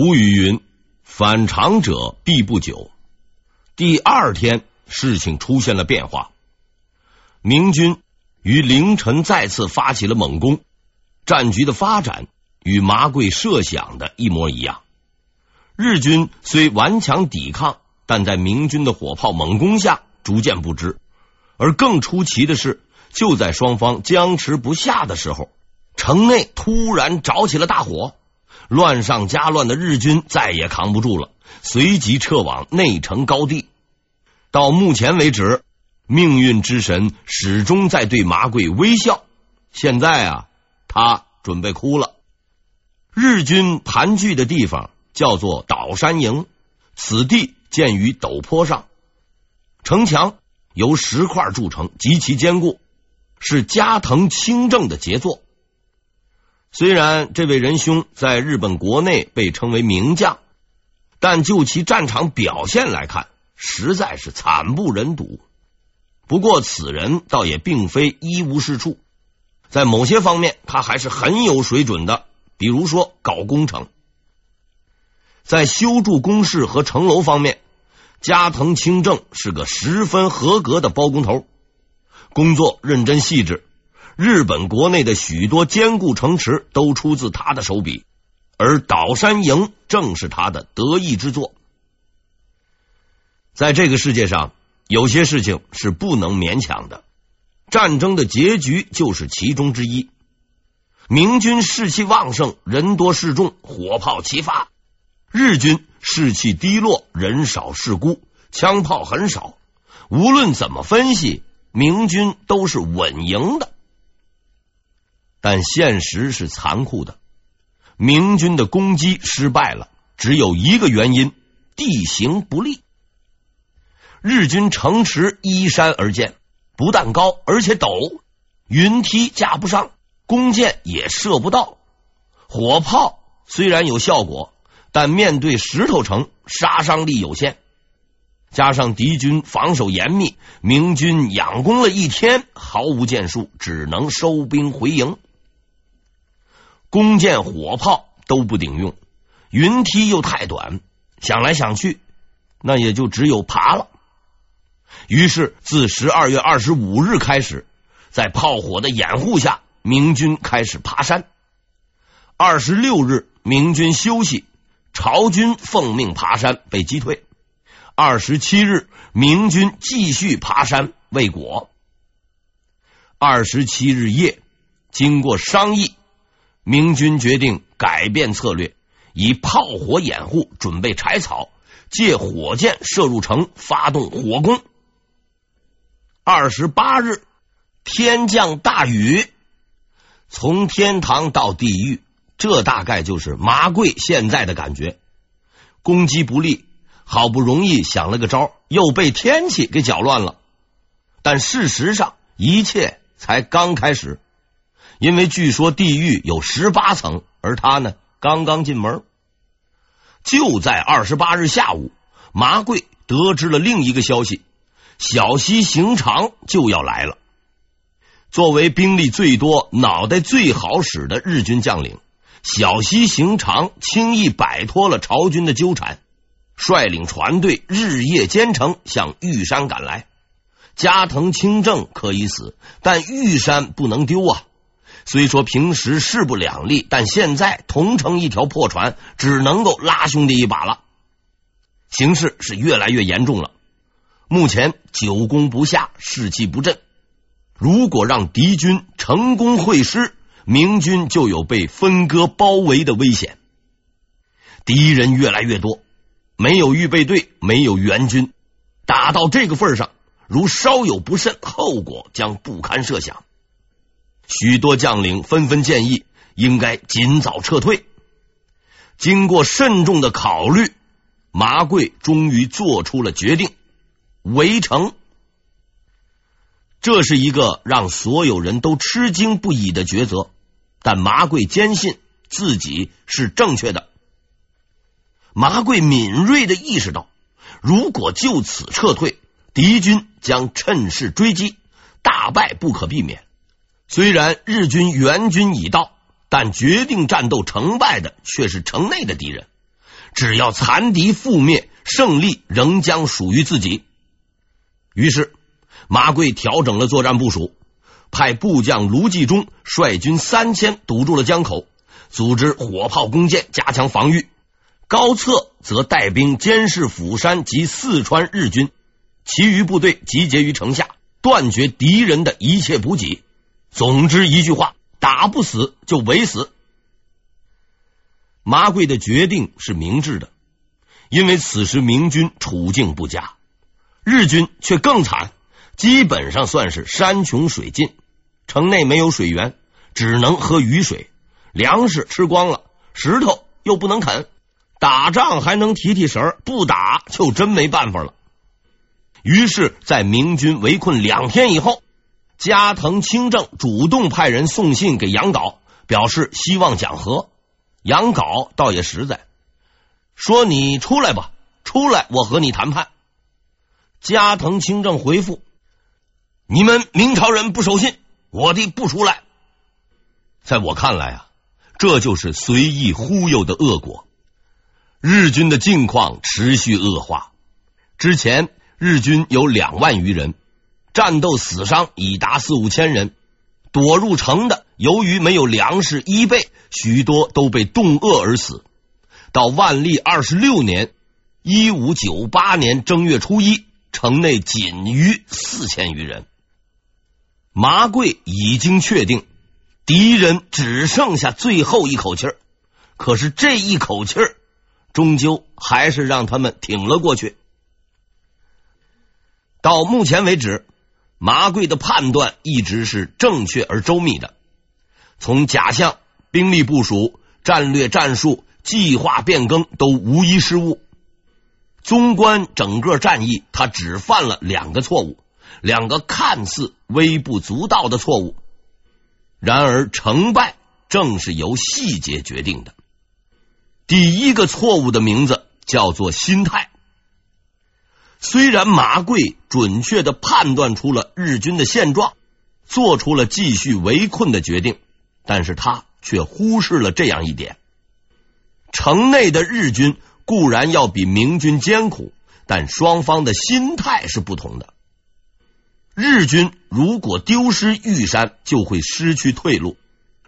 古语云：“反常者必不久。”第二天，事情出现了变化。明军于凌晨再次发起了猛攻，战局的发展与麻贵设想的一模一样。日军虽顽强抵抗，但在明军的火炮猛攻下，逐渐不支。而更出奇的是，就在双方僵持不下的时候，城内突然着起了大火，乱上加乱的日军再也扛不住了，随即撤往内城高地。到目前为止，命运之神始终在对麻贵微笑。现在啊，他准备哭了。日军盘踞的地方叫做岛山营，此地建于陡坡上，城墙由石块筑成，极其坚固，是加藤清正的杰作。虽然这位仁兄在日本国内被称为名将，但就其战场表现来看，实在是惨不忍睹。不过，此人倒也并非一无是处，在某些方面，他还是很有水准的。比如说，搞工程，在修筑工事和城楼方面，加藤清正是个十分合格的包工头，工作认真细致。日本国内的许多坚固城池都出自他的手笔，而岛山营正是他的得意之作。在这个世界上，有些事情是不能勉强的，战争的结局就是其中之一。明军士气旺盛，人多势众，火炮齐发；日军士气低落，人少势孤，枪炮很少。无论怎么分析，明军都是稳赢的。但现实是残酷的，明军的攻击失败了，只有一个原因：地形不利。日军城池依山而建，不但高，而且陡，云梯架不上，弓箭也射不到。火炮虽然有效果，但面对石头城，杀伤力有限。加上敌军防守严密，明军仰攻了一天，毫无建树，只能收兵回营。弓箭、火炮都不顶用，云梯又太短，想来想去，那也就只有爬了。于是，自十二月二十五日开始，在炮火的掩护下，明军开始爬山。二十六日，明军休息，朝军奉命爬山，被击退。二十七日，明军继续爬山，未果。二十七日夜，经过商议，明军决定改变策略，以炮火掩护，准备柴草，借火箭射入城，发动火攻。二十八日，天降大雨，从天堂到地狱，这大概就是麻贵现在的感觉。攻击不利，好不容易想了个招，又被天气给搅乱了。但事实上，一切才刚开始，因为据说地狱有十八层，而他呢，刚刚进门。就在二十八日下午，麻贵得知了另一个消息。小西行长就要来了。作为兵力最多、脑袋最好使的日军将领，小西行长轻易摆脱了朝军的纠缠，率领船队日夜兼程向玉山赶来。加藤清正可以死，但玉山不能丢啊！虽说平时势不两立，但现在同乘一条破船，只能够拉兄弟一把了。形势是越来越严重了。目前久攻不下，士气不振。如果让敌军成功会师，明军就有被分割包围的危险。敌人越来越多，没有预备队，没有援军，打到这个份上，如稍有不慎，后果将不堪设想。许多将领纷纷建议，应该尽早撤退。经过慎重的考虑，麻贵终于做出了决定。围城，这是一个让所有人都吃惊不已的抉择，但麻贵坚信自己是正确的。麻贵敏锐的意识到，如果就此撤退，敌军将趁势追击，大败不可避免。虽然日军援军已到，但决定战斗成败的却是城内的敌人。只要残敌覆灭，胜利仍将属于自己。于是，马贵调整了作战部署，派部将卢继忠率军三千堵住了江口，组织火炮、弓箭，加强防御。高策则带兵监视釜山及四川日军，其余部队集结于城下，断绝敌人的一切补给。总之一句话，打不死就围死。麻贵的决定是明智的，因为此时明军处境不佳，日军却更惨，基本上算是山穷水尽，城内没有水源，只能喝雨水，粮食吃光了，石头又不能啃。打仗还能提提神，不打就真没办法了。于是，在明军围困两天以后，加藤清正主动派人送信给杨镐，表示希望讲和。杨镐倒也实在，说：“你出来吧，出来，我和你谈判。”加藤清正回复：“你们明朝人不守信，我的不出来。”在我看来啊，这就是随意忽悠的恶果。日军的境况持续恶化。之前日军有两万余人，战斗死伤已达四五千人。躲入城的，由于没有粮食衣被，许多都被冻饿而死。到万历二十六年（一五九八年）正月初一，城内仅余四千余人。麻贵已经确定，敌人只剩下最后一口气儿。可是这一口气儿。终究还是让他们挺了过去。到目前为止，麻贵的判断一直是正确而周密的。从假象、兵力部署、战略战术、计划变更都无一失误。纵观整个战役，他只犯了两个错误，两个看似微不足道的错误。然而，成败正是由细节决定的。第一个错误的名字叫做心态。虽然马贵准确的判断出了日军的现状，做出了继续围困的决定，但是他却忽视了这样一点：城内的日军固然要比明军艰苦，但双方的心态是不同的。日军如果丢失玉山，就会失去退路，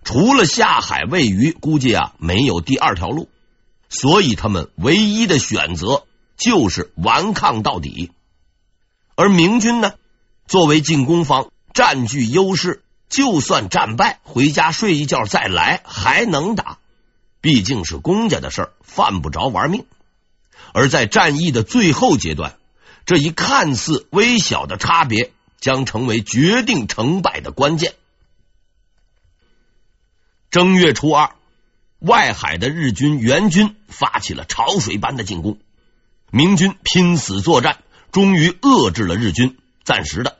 除了下海喂鱼，估计啊没有第二条路。所以，他们唯一的选择就是顽抗到底。而明军呢，作为进攻方，占据优势，就算战败，回家睡一觉再来还能打。毕竟是公家的事儿，犯不着玩命。而在战役的最后阶段，这一看似微小的差别，将成为决定成败的关键。正月初二。外海的日军援军发起了潮水般的进攻，明军拼死作战，终于遏制了日军，暂时的。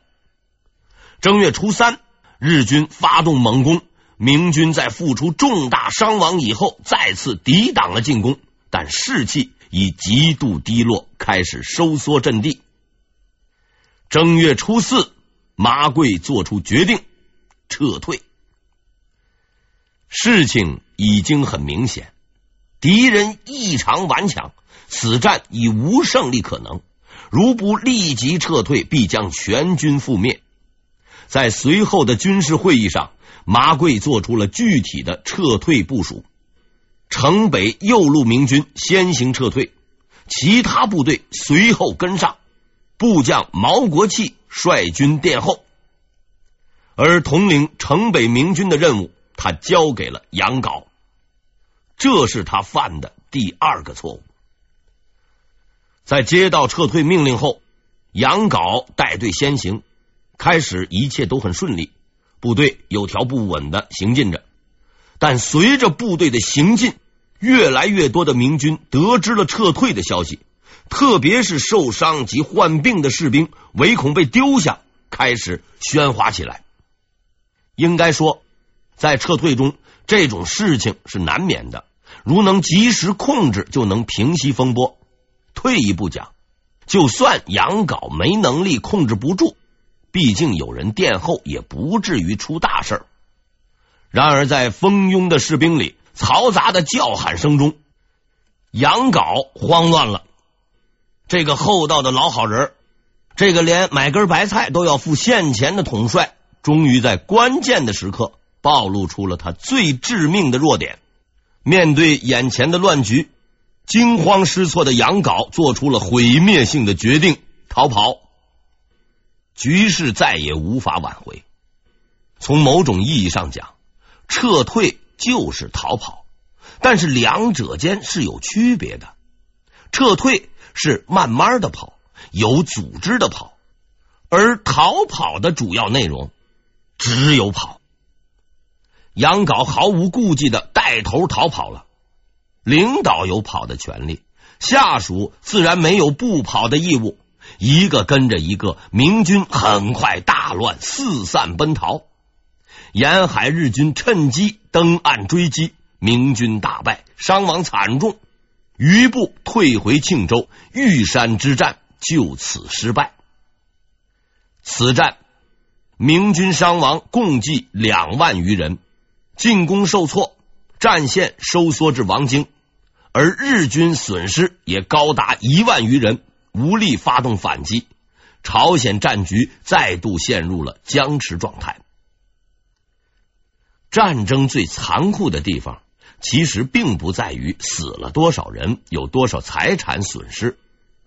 正月初三，日军发动猛攻，明军在付出重大伤亡以后，再次抵挡了进攻，但士气已极度低落，开始收缩阵地。正月初四，麻贵做出决定，撤退。事情已经很明显，敌人异常顽强，此战已无胜利可能。如不立即撤退，必将全军覆灭。在随后的军事会议上，麻贵做出了具体的撤退部署：城北右路明军先行撤退，其他部队随后跟上，部将毛国器率军殿后，而统领城北明军的任务。他交给了杨镐，这是他犯的第二个错误。在接到撤退命令后，杨镐带队先行，开始一切都很顺利，部队有条不紊的行进着。但随着部队的行进，越来越多的明军得知了撤退的消息，特别是受伤及患病的士兵，唯恐被丢下，开始喧哗起来。应该说。在撤退中，这种事情是难免的。如能及时控制，就能平息风波。退一步讲，就算杨镐没能力控制不住，毕竟有人殿后，也不至于出大事。然而，在蜂拥的士兵里，嘈杂的叫喊声中，杨镐慌乱了。这个厚道的老好人，这个连买根白菜都要付现钱的统帅，终于在关键的时刻暴露出了他最致命的弱点。面对眼前的乱局，惊慌失措的杨镐做出了毁灭性的决定：逃跑。局势再也无法挽回。从某种意义上讲，撤退就是逃跑，但是两者间是有区别的。撤退是慢慢的跑，有组织的跑，而逃跑的主要内容只有跑。杨镐毫无顾忌的带头逃跑了。领导有跑的权利，下属自然没有不跑的义务。一个跟着一个，明军很快大乱，四散奔逃。沿海日军趁机登岸追击，明军大败，伤亡惨重。余部退回庆州，玉山之战就此失败。此战，明军伤亡共计两万余人，进攻受挫。战线收缩至王京，而日军损失也高达一万余人，无力发动反击。朝鲜战局再度陷入了僵持状态。战争最残酷的地方，其实并不在于死了多少人，有多少财产损失，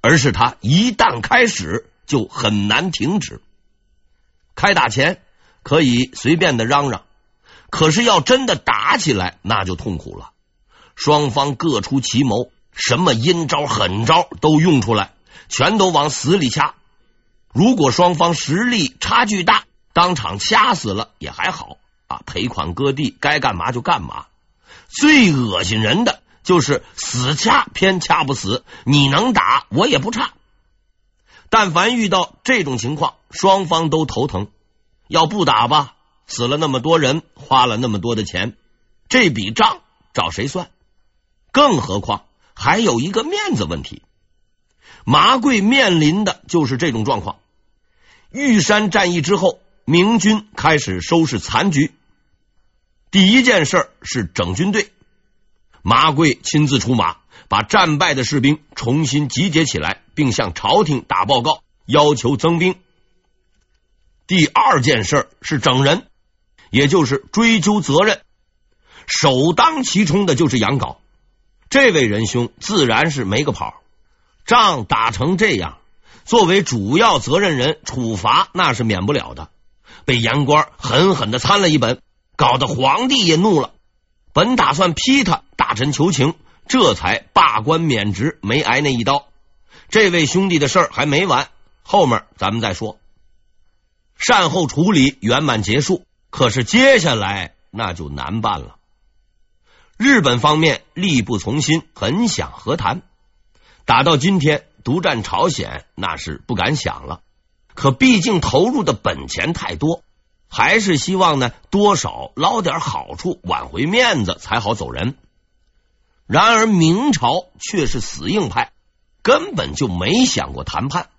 而是它一旦开始就很难停止。开打前可以随便的嚷嚷。可是要真的打起来，那就痛苦了。双方各出奇谋，什么阴招狠招都用出来，全都往死里掐。如果双方实力差距大，当场掐死了也还好啊，赔款割地，该干嘛就干嘛。最恶心人的就是死掐偏掐不死，你能打我也不差。但凡遇到这种情况，双方都头疼。要不打吧？死了那么多人，花了那么多的钱，这笔账找谁算？更何况还有一个面子问题。麻贵面临的就是这种状况。玉山战役之后，明军开始收拾残局。第一件事是整军队，麻贵亲自出马，把战败的士兵重新集结起来，并向朝廷打报告，要求增兵。第二件事是整人。也就是追究责任，首当其冲的就是杨镐。这位仁兄自然是没个跑，仗打成这样，作为主要责任人，处罚那是免不了的。被言官狠狠的参了一本，搞得皇帝也怒了。本打算批他，大臣求情，这才罢官免职，没挨那一刀。这位兄弟的事儿还没完，后面咱们再说。善后处理圆满结束。可是接下来那就难办了。日本方面力不从心，很想和谈。打到今天，独占朝鲜那是不敢想了。可毕竟投入的本钱太多，还是希望呢多少捞点好处，挽回面子才好走人。然而明朝却是死硬派，根本就没想过谈判。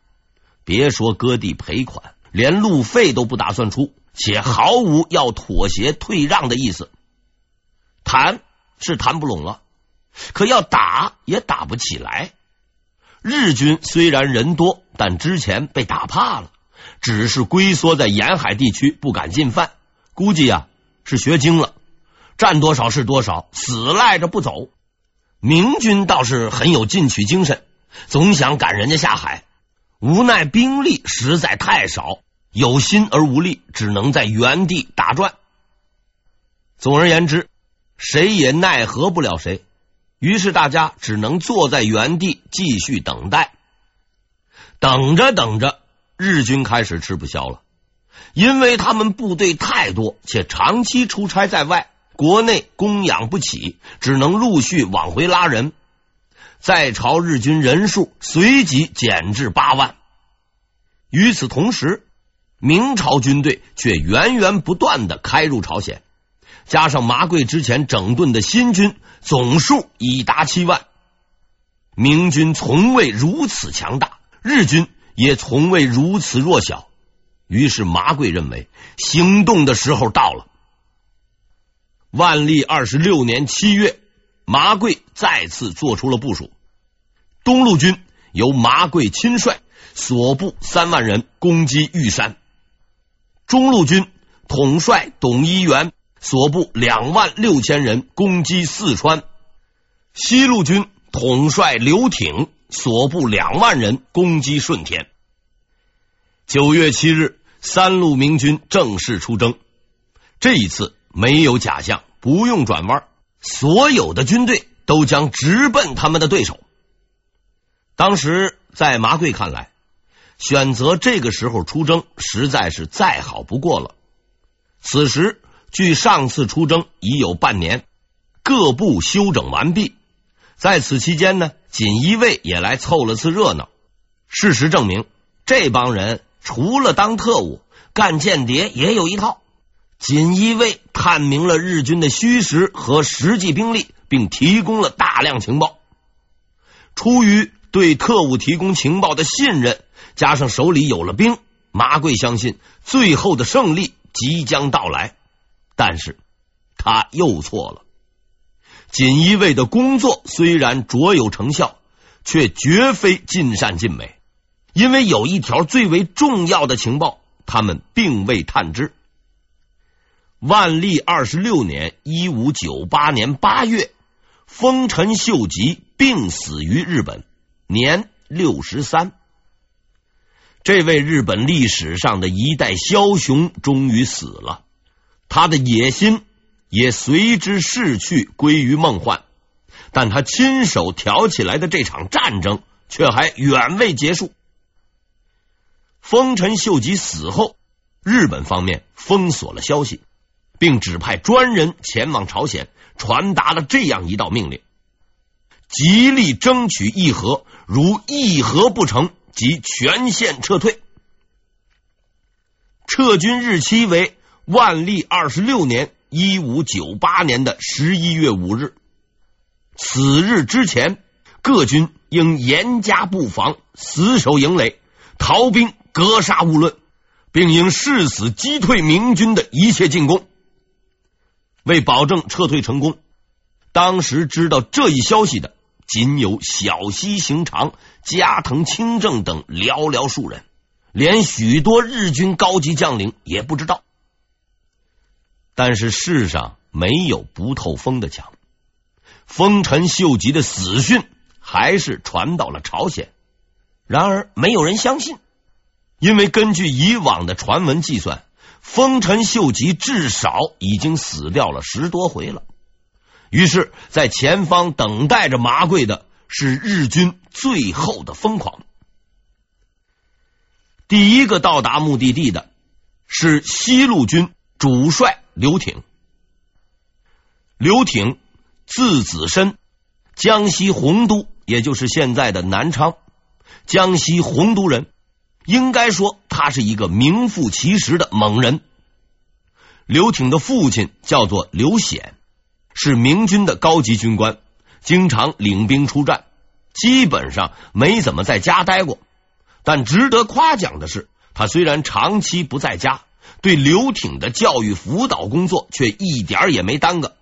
别说割地赔款，连路费都不打算出。且毫无要妥协退让的意思，谈是谈不拢了，可要打也打不起来。日军虽然人多，但之前被打怕了，只是龟缩在沿海地区，不敢进犯。估计呀是学精了，战多少是多少，死赖着不走。明军倒是很有进取精神，总想赶人家下海，无奈兵力实在太少。有心而无力，只能在原地打转。总而言之，谁也奈何不了谁。于是大家只能坐在原地继续等待。等着等着，日军开始吃不消了，因为他们部队太多，且长期出差在外，国内供养不起，只能陆续往回拉人。在朝日军人数随即减至八万。与此同时，明朝军队却源源不断的开入朝鲜，加上麻贵之前整顿的新军，总数已达七万。明军从未如此强大，日军也从未如此弱小。于是麻贵认为，行动的时候到了。万历二十六年七月，麻贵再次做出了部署。东路军由麻贵亲率，所部三万人攻击玉山；中路军统帅董一元，所部两万六千人攻击四川；西路军统帅刘挺，所部两万人攻击顺天。九月七日，三路明军正式出征。这一次没有假象，不用转弯，所有的军队都将直奔他们的对手。当时在麻贵看来，选择这个时候出征实在是再好不过了。此时距上次出征已有半年，各部休整完毕。在此期间呢，锦衣卫也来凑了次热闹。事实证明，这帮人。除了当特务，干间谍也有一套。锦衣卫探明了日军的虚实和实际兵力，并提供了大量情报。出于对特务提供情报的信任，加上手里有了兵，麻贵相信最后的胜利即将到来。但是他又错了。锦衣卫的工作虽然卓有成效，却绝非尽善尽美。因为有一条最为重要的情报，他们并未探知。万历二十六年（一五九八年）八月，丰臣秀吉病死于日本，年六十三。这位日本历史上的一代枭雄终于死了，他的野心也随之逝去，归于梦幻。但他亲手挑起来的这场战争，却还远未结束。丰臣秀吉死后，日本方面封锁了消息，并指派专人前往朝鲜，传达了这样一道命令：极力争取议和，如议和不成，即全线撤退。撤军日期为万历二十六年（一五九八年）的十一月五日。此日之前，各军应严加布防，死守营垒，逃兵。格杀勿论，并应誓死击退明军的一切进攻。为保证撤退成功，当时知道这一消息的仅有小西行长、加藤清正等寥寥数人，连许多日军高级将领也不知道。但是世上没有不透风的墙，丰臣秀吉的死讯还是传到了朝鲜，然而没有人相信。因为根据以往的传闻计算，丰臣秀吉至少已经死掉了十多回了。于是，在前方等待着麻贵的是日军最后的疯狂。第一个到达目的地的是西路军主帅刘挺。刘挺字子申，江西洪都，也就是现在的南昌，江西洪都人。应该说，他是一个名副其实的猛人。刘挺的父亲叫做刘显，是明军的高级军官，经常领兵出战，基本上没怎么在家待过。但值得夸奖的是，他虽然长期不在家，对刘挺的教育辅导工作却一点也没耽搁。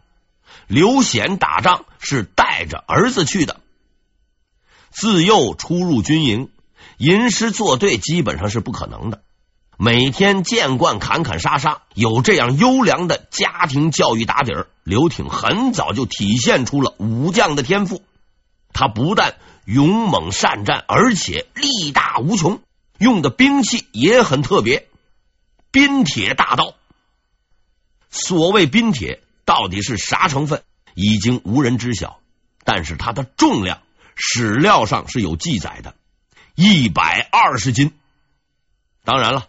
刘显打仗是带着儿子去的，自幼出入军营。吟诗作对基本上是不可能的，每天见惯砍砍杀杀，有这样优良的家庭教育打底儿，刘挺很早就体现出了武将的天赋。他不但勇猛善战，而且力大无穷，用的兵器也很特别——冰铁大刀。所谓冰铁到底是啥成分，已经无人知晓，但是它的重量史料上是有记载的。一百二十斤，当然了，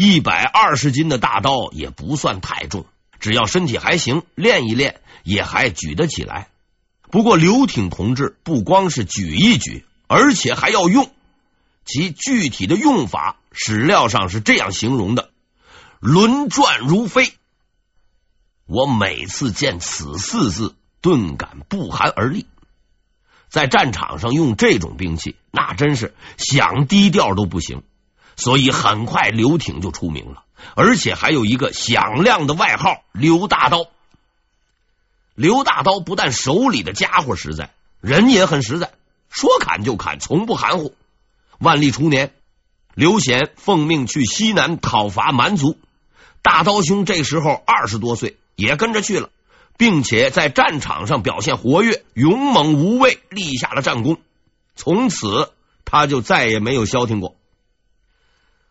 一百二十斤的大刀也不算太重，只要身体还行，练一练也还举得起来。不过刘挺同志不光是举一举，而且还要用，其具体的用法，史料上是这样形容的：轮转如飞。我每次见此四字，顿感不寒而栗。在战场上用这种兵器，那真是想低调都不行。所以很快刘挺就出名了，而且还有一个响亮的外号“刘大刀”。刘大刀不但手里的家伙实在，人也很实在，说砍就砍，从不含糊。万历初年，刘显奉命去西南讨伐蛮族，大刀兄这时候二十多岁，也跟着去了，并且在战场上表现活跃，勇猛无畏，立下了战功。从此，他就再也没有消停过。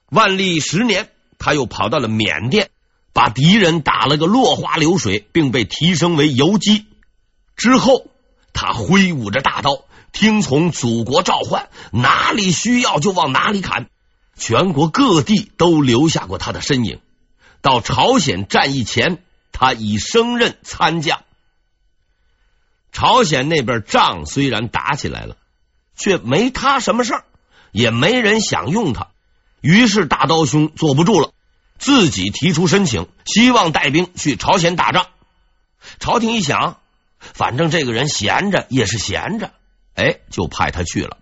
万历十年，他又跑到了缅甸，把敌人打了个落花流水，并被提升为游击。之后，他挥舞着大刀，听从祖国召唤，哪里需要就往哪里砍。全国各地都留下过他的身影。到朝鲜战役前，他已升任参将。朝鲜那边仗虽然打起来了，却没他什么事儿，也没人想用他。于是大刀兄坐不住了，自己提出申请，希望带兵去朝鲜打仗。朝廷一想，反正这个人闲着也是闲着，哎，就派他去了。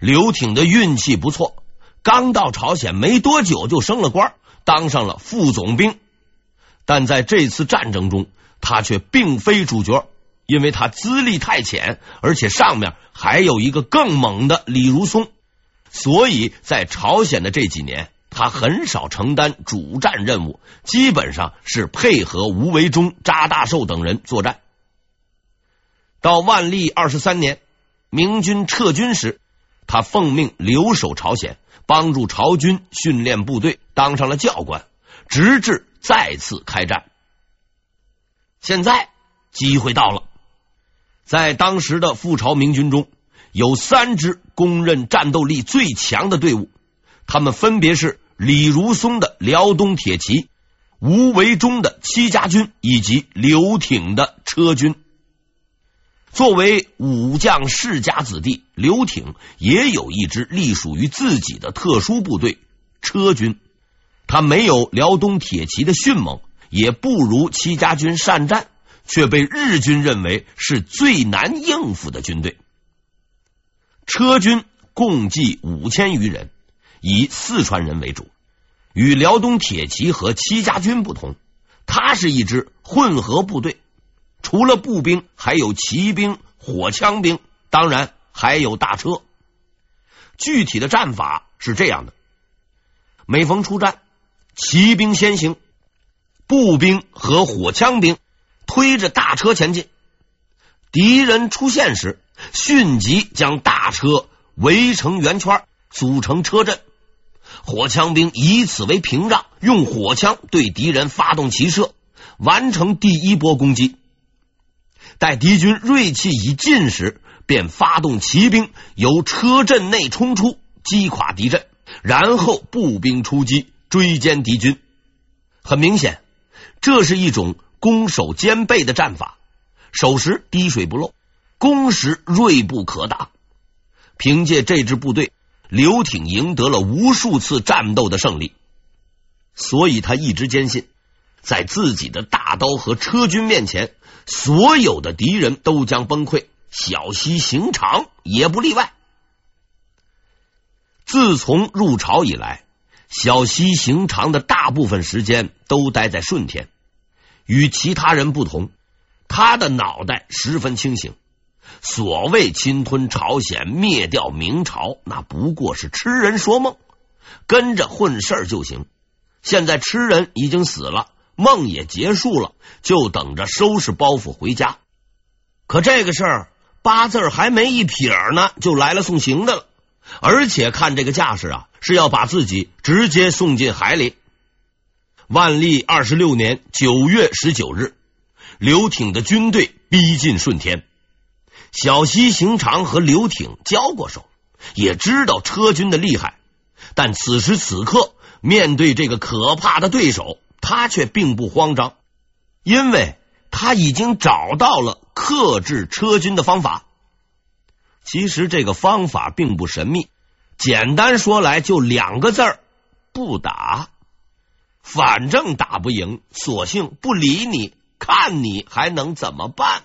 刘挺的运气不错，刚到朝鲜没多久就升了官，当上了副总兵。但在这次战争中，他却并非主角，因为他资历太浅，而且上面还有一个更猛的李如松。所以在朝鲜的这几年，他很少承担主战任务，基本上是配合吴维忠、查大寿等人作战。到万历二十三年，明军撤军时，他奉命留守朝鲜，帮助朝军训练部队，当上了教官，直至再次开战。现在机会到了，在当时的赴朝明军中。有三支公认战斗力最强的队伍，他们分别是李如松的辽东铁骑、吴维忠的戚家军以及刘挺的车军。作为武将世家子弟，刘挺也有一支隶属于自己的特殊部队——车军。他没有辽东铁骑的迅猛，也不如戚家军善战，却被日军认为是最难应付的军队。车军共计五千余人，以四川人为主。与辽东铁骑和戚家军不同，它是一支混合部队，除了步兵，还有骑兵、火枪兵，当然还有大车。具体的战法是这样的：每逢出战，骑兵先行，步兵和火枪兵推着大车前进。敌人出现时，迅即将大车围成圆圈，组成车阵。火枪兵以此为屏障，用火枪对敌人发动齐射，完成第一波攻击。待敌军锐气已尽时，便发动骑兵由车阵内冲出，击垮敌阵，然后步兵出击，追歼敌军。很明显，这是一种攻守兼备的战法，守时滴水不漏。攻时锐不可挡，凭借这支部队，刘挺赢得了无数次战斗的胜利。所以他一直坚信，在自己的大刀和车军面前，所有的敌人都将崩溃，小西行长也不例外。自从入朝以来，小西行长的大部分时间都待在顺天，与其他人不同，他的脑袋十分清醒。所谓侵吞朝鲜、灭掉明朝，那不过是痴人说梦，跟着混事儿就行。现在痴人已经死了，梦也结束了，就等着收拾包袱回家。可这个事儿八字还没一撇呢，就来了送行的了，而且看这个架势啊，是要把自己直接送进海里。万历二十六年九月十九日，刘挺的军队逼近顺天。小西行长和刘挺交过手，也知道车军的厉害，但此时此刻面对这个可怕的对手，他却并不慌张，因为他已经找到了克制车军的方法。其实这个方法并不神秘，简单说来就两个字儿：不打。反正打不赢，索性不理你，看你还能怎么办？